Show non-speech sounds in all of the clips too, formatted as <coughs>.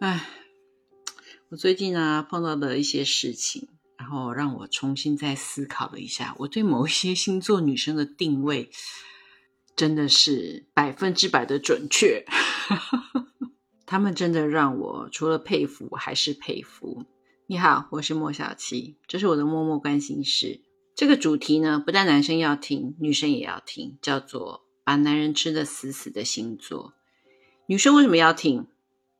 唉，我最近啊碰到的一些事情，然后让我重新再思考了一下，我对某一些星座女生的定位真的是百分之百的准确。<laughs> 他们真的让我除了佩服还是佩服。你好，我是莫小七，这是我的默默关心事。这个主题呢，不但男生要听，女生也要听，叫做把男人吃的死死的星座。女生为什么要听？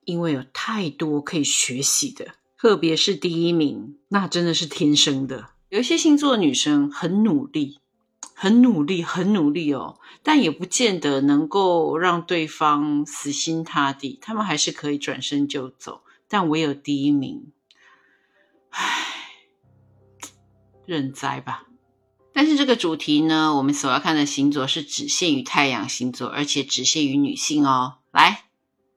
因为有太多可以学习的，特别是第一名，那真的是天生的。有一些星座的女生很努力，很努力，很努力哦，但也不见得能够让对方死心塌地，他们还是可以转身就走。但唯有第一名。唉，认栽吧。但是这个主题呢，我们所要看的星座是只限于太阳星座，而且只限于女性哦。来，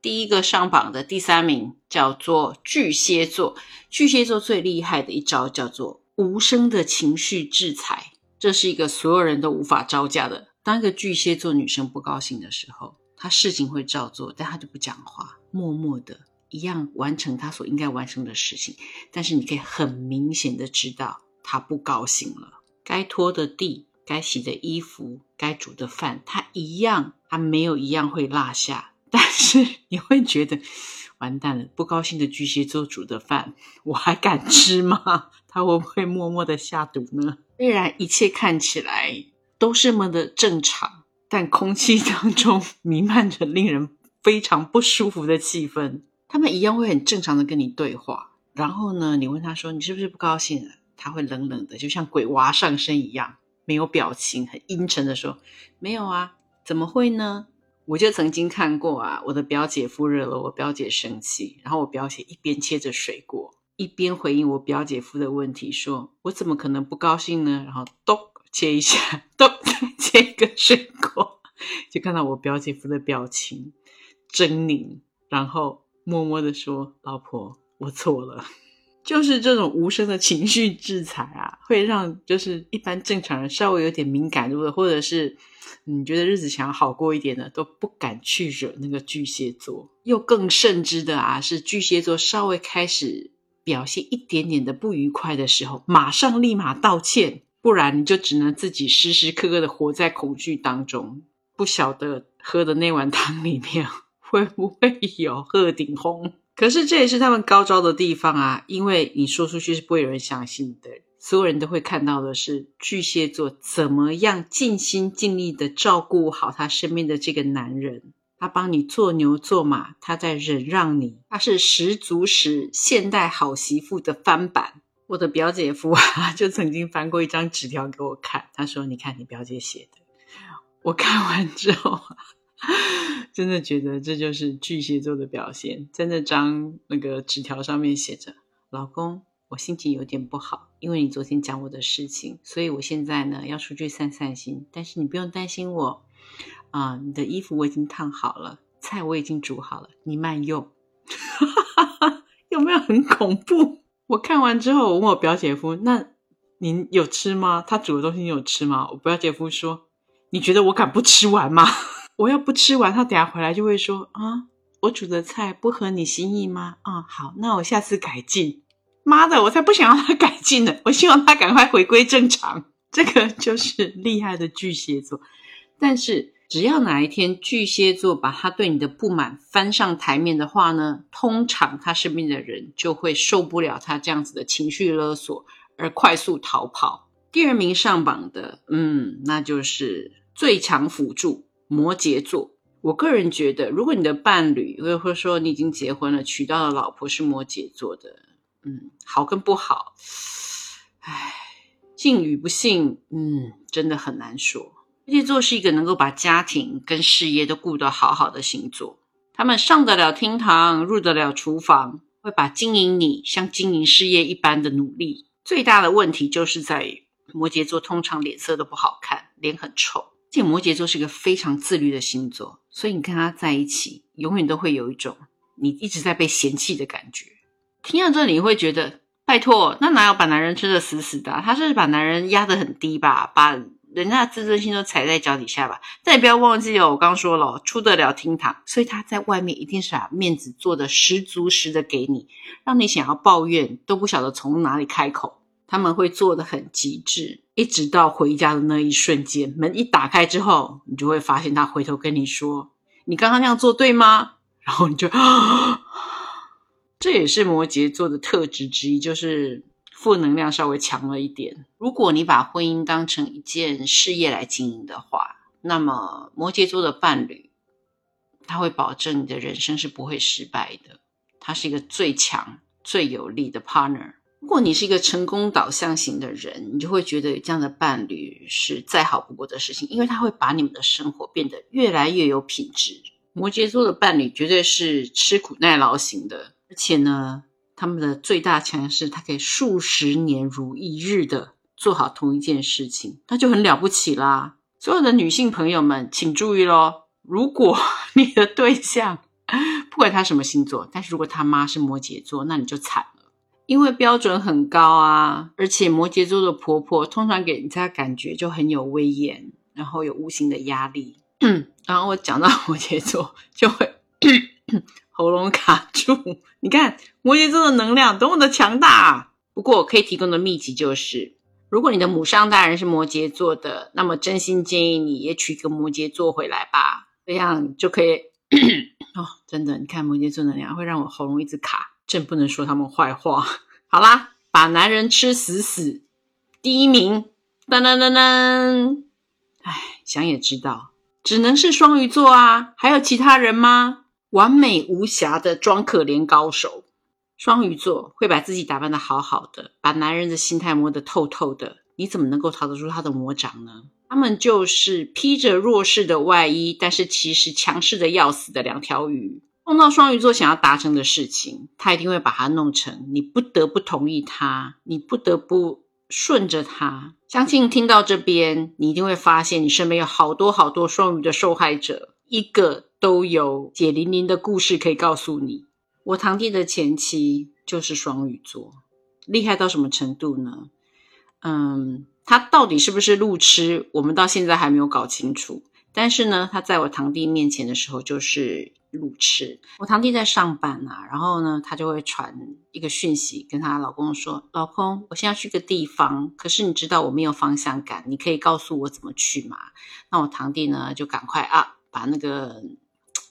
第一个上榜的第三名叫做巨蟹座。巨蟹座最厉害的一招叫做无声的情绪制裁，这是一个所有人都无法招架的。当一个巨蟹座女生不高兴的时候，她事情会照做，但她就不讲话，默默的。一样完成她所应该完成的事情，但是你可以很明显的知道他不高兴了。该拖的地、该洗的衣服、该煮的饭，他一样，他没有一样会落下。但是你会觉得完蛋了，不高兴的巨蟹座煮的饭，我还敢吃吗？<laughs> 他会不会默默的下毒呢？虽然一切看起来都是那么的正常，但空气当中 <laughs> 弥漫着令人非常不舒服的气氛。他们一样会很正常的跟你对话，然后呢，你问他说你是不是不高兴了？他会冷冷的，就像鬼娃上身一样，没有表情，很阴沉的说没有啊，怎么会呢？我就曾经看过啊，我的表姐夫惹了我表姐生气，然后我表姐一边切着水果，一边回应我表姐夫的问题，说我怎么可能不高兴呢？然后咚切一下，咚切一个水果，就看到我表姐夫的表情狰狞，然后。默默的说：“老婆，我错了。”就是这种无声的情绪制裁啊，会让就是一般正常人稍微有点敏感度的，或者是你觉得日子想要好过一点的，都不敢去惹那个巨蟹座。又更甚之的啊，是巨蟹座稍微开始表现一点点的不愉快的时候，马上立马道歉，不然你就只能自己时时刻刻的活在恐惧当中，不晓得喝的那碗汤里面。<laughs> 会不会有鹤顶红？可是这也是他们高招的地方啊！因为你说出去是不会有人相信的，所有人都会看到的是巨蟹座怎么样尽心尽力的照顾好他身边的这个男人，他帮你做牛做马，他在忍让你，他是十足十现代好媳妇的翻版。我的表姐夫啊，<laughs> 就曾经翻过一张纸条给我看，他说：“你看你表姐写的。”我看完之后。真的觉得这就是巨蟹座的表现，在那张那个纸条上面写着：“老公，我心情有点不好，因为你昨天讲我的事情，所以我现在呢要出去散散心。但是你不用担心我啊，你的衣服我已经烫好了，菜我已经煮好了，你慢用。<laughs> 有没有很恐怖？我看完之后，我问我表姐夫：那您有吃吗？他煮的东西你有吃吗？我表姐夫说：你觉得我敢不吃完吗？我要不吃完，他等下回来就会说啊，我煮的菜不合你心意吗？啊，好，那我下次改进。妈的，我才不想要他改进呢，我希望他赶快回归正常。这个就是厉害的巨蟹座。但是只要哪一天巨蟹座把他对你的不满翻上台面的话呢，通常他身边的人就会受不了他这样子的情绪勒索，而快速逃跑。第二名上榜的，嗯，那就是最强辅助。摩羯座，我个人觉得，如果你的伴侣，或者说你已经结婚了，娶到的老婆是摩羯座的，嗯，好跟不好，唉，幸与不幸，嗯，真的很难说。摩羯座是一个能够把家庭跟事业都顾得好好的星座，他们上得了厅堂，入得了厨房，会把经营你像经营事业一般的努力。最大的问题就是在于摩羯座通常脸色都不好看，脸很臭。且摩羯座是一个非常自律的星座，所以你跟他在一起，永远都会有一种你一直在被嫌弃的感觉。听到这里，你会觉得，拜托，那哪有把男人吃的死死的？他是把男人压得很低吧，把人家的自尊心都踩在脚底下吧。但你不要忘记哦，我刚说了，出得了厅堂，所以他在外面一定是把面子做的十足十的给你，让你想要抱怨都不晓得从哪里开口。他们会做的很极致，一直到回家的那一瞬间，门一打开之后，你就会发现他回头跟你说：“你刚刚那样做对吗？” <laughs> 然后你就，这也是摩羯座的特质之一，就是负能量稍微强了一点。如果你把婚姻当成一件事业来经营的话，那么摩羯座的伴侣，他会保证你的人生是不会失败的。他是一个最强、最有力的 partner。如果你是一个成功导向型的人，你就会觉得这样的伴侣是再好不过的事情，因为他会把你们的生活变得越来越有品质。摩羯座的伴侣绝对是吃苦耐劳型的，而且呢，他们的最大强势，他可以数十年如一日的做好同一件事情，那就很了不起啦。所有的女性朋友们，请注意喽，如果你的对象 <laughs> 不管他什么星座，但是如果他妈是摩羯座，那你就惨。因为标准很高啊，而且摩羯座的婆婆通常给人家感觉就很有威严，然后有无形的压力。然后我讲到摩羯座，就会 <coughs> 喉咙卡住。你看摩羯座的能量多么的强大！不过我可以提供的秘籍就是，如果你的母上大人是摩羯座的，那么真心建议你也娶个摩羯座回来吧，这样就可以。<coughs> 哦，真的，你看摩羯座能量会让我喉咙一直卡。真不能说他们坏话。好啦，把男人吃死死，第一名，噔噔噔噔。哎，想也知道，只能是双鱼座啊。还有其他人吗？完美无瑕的装可怜高手，双鱼座会把自己打扮的好好的，把男人的心态摸得透透的。你怎么能够逃得出他的魔掌呢？他们就是披着弱势的外衣，但是其实强势的要死的两条鱼。碰到双鱼座想要达成的事情，他一定会把它弄成你不得不同意他，你不得不顺着他。相信听到这边，你一定会发现你身边有好多好多双鱼的受害者，一个都有血淋淋的故事可以告诉你。我堂弟的前妻就是双鱼座，厉害到什么程度呢？嗯，他到底是不是路痴，我们到现在还没有搞清楚。但是呢，他在我堂弟面前的时候，就是。路痴，我堂弟在上班啊，然后呢，他就会传一个讯息跟他老公说：“老公，我现在去个地方，可是你知道我没有方向感，你可以告诉我怎么去吗？”那我堂弟呢，就赶快啊，把那个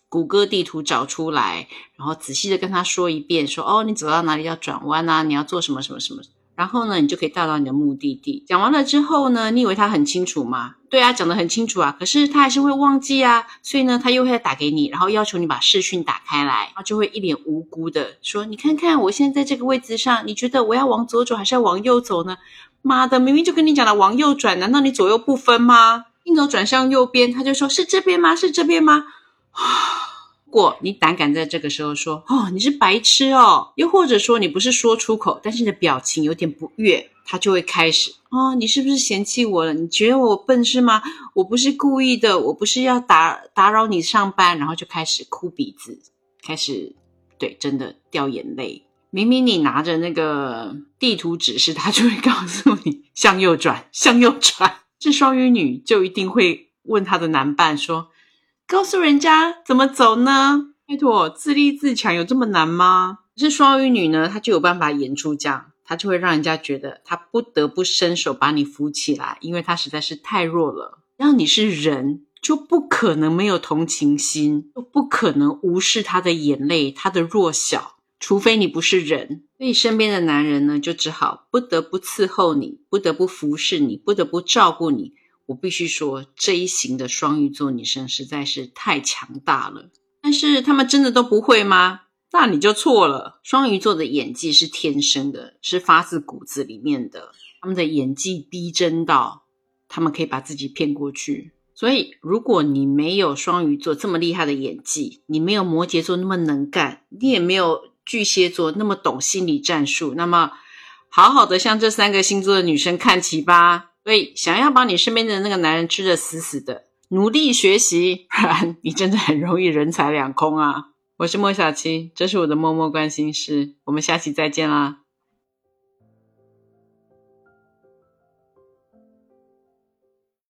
谷歌地图找出来，然后仔细的跟他说一遍，说：“哦，你走到哪里要转弯啊？你要做什么什么什么。”然后呢，你就可以到达你的目的地。讲完了之后呢，你以为他很清楚吗？对啊，讲得很清楚啊。可是他还是会忘记啊，所以呢，他又会打给你，然后要求你把视讯打开来，然后就会一脸无辜的说：“你看看，我现在在这个位置上，你觉得我要往左走还是要往右走呢？”妈的，明明就跟你讲了往右转，难道你左右不分吗？硬走转向右边，他就说是这边吗？是这边吗？啊！如果你胆敢在这个时候说“哦，你是白痴哦”，又或者说你不是说出口，但是你的表情有点不悦，他就会开始“哦，你是不是嫌弃我了？你觉得我笨是吗？我不是故意的，我不是要打打扰你上班。”然后就开始哭鼻子，开始对真的掉眼泪。明明你拿着那个地图指示，他就会告诉你向右转，向右转。这双鱼女就一定会问她的男伴说。告诉人家怎么走呢？拜托，自立自强有这么难吗？是双鱼女呢，她就有办法演出这样，她就会让人家觉得她不得不伸手把你扶起来，因为她实在是太弱了。让你是人，就不可能没有同情心，就不可能无视她的眼泪、她的弱小，除非你不是人。所以身边的男人呢，就只好不得不伺候你，不得不服侍你，不得不照顾你。我必须说，这一型的双鱼座女生实在是太强大了。但是他们真的都不会吗？那你就错了。双鱼座的演技是天生的，是发自骨子里面的。他们的演技逼真到，他们可以把自己骗过去。所以，如果你没有双鱼座这么厉害的演技，你没有摩羯座那么能干，你也没有巨蟹座那么懂心理战术，那么好好的向这三个星座的女生看齐吧。所以，想要把你身边的那个男人吃得死死的，努力学习，不 <laughs> 然你真的很容易人财两空啊！我是莫小七，这是我的默默关心事，我们下期再见啦。